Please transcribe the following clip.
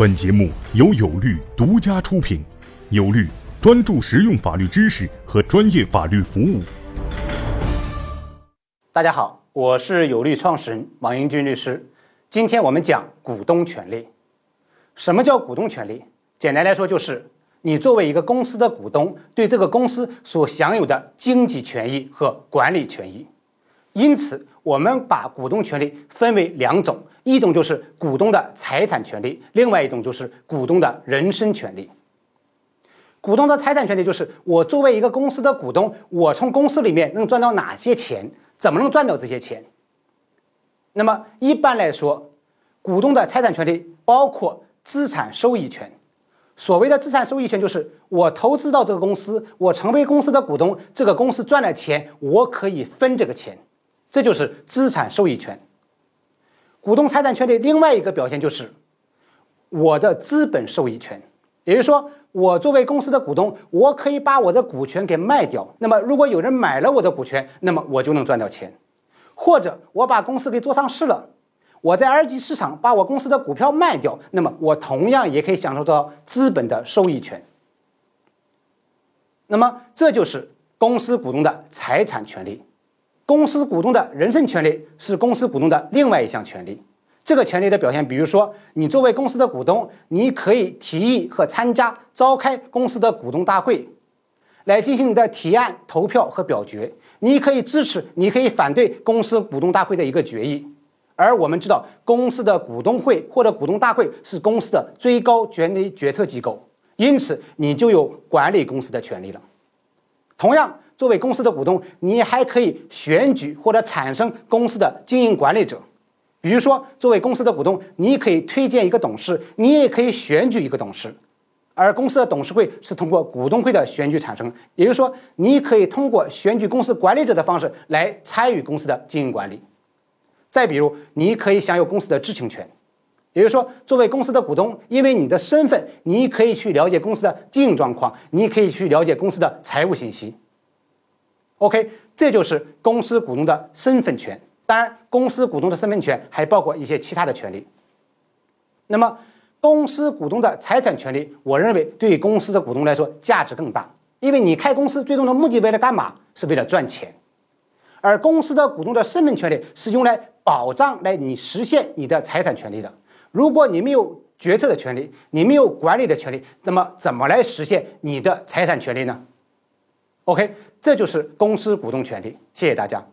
本节目由有律独家出品，有律专注实用法律知识和专业法律服务。大家好，我是有律创始人王英军律师。今天我们讲股东权利。什么叫股东权利？简单来说，就是你作为一个公司的股东，对这个公司所享有的经济权益和管理权益。因此，我们把股东权利分为两种，一种就是股东的财产权利，另外一种就是股东的人身权利。股东的财产权利就是我作为一个公司的股东，我从公司里面能赚到哪些钱，怎么能赚到这些钱。那么一般来说，股东的财产权利包括资产收益权。所谓的资产收益权，就是我投资到这个公司，我成为公司的股东，这个公司赚了钱，我可以分这个钱。这就是资产收益权。股东财产权的另外一个表现就是我的资本收益权，也就是说，我作为公司的股东，我可以把我的股权给卖掉。那么，如果有人买了我的股权，那么我就能赚到钱；或者我把公司给做上市了，我在二级市场把我公司的股票卖掉，那么我同样也可以享受到资本的收益权。那么，这就是公司股东的财产权利。公司股东的人身权利是公司股东的另外一项权利。这个权利的表现，比如说，你作为公司的股东，你可以提议和参加召开公司的股东大会，来进行你的提案、投票和表决。你可以支持，你可以反对公司股东大会的一个决议。而我们知道，公司的股东会或者股东大会是公司的最高权力决策机构，因此你就有管理公司的权利了。同样。作为公司的股东，你还可以选举或者产生公司的经营管理者。比如说，作为公司的股东，你可以推荐一个董事，你也可以选举一个董事。而公司的董事会是通过股东会的选举产生，也就是说，你可以通过选举公司管理者的方式来参与公司的经营管理。再比如，你可以享有公司的知情权，也就是说，作为公司的股东，因为你的身份，你可以去了解公司的经营状况，你可以去了解公司的财务信息。OK，这就是公司股东的身份权。当然，公司股东的身份权还包括一些其他的权利。那么，公司股东的财产权利，我认为对公司的股东来说价值更大，因为你开公司最终的目的为了干嘛？是为了赚钱。而公司的股东的身份权利是用来保障来你实现你的财产权利的。如果你没有决策的权利，你没有管理的权利，那么怎么来实现你的财产权利呢？OK，这就是公司股东权利。谢谢大家。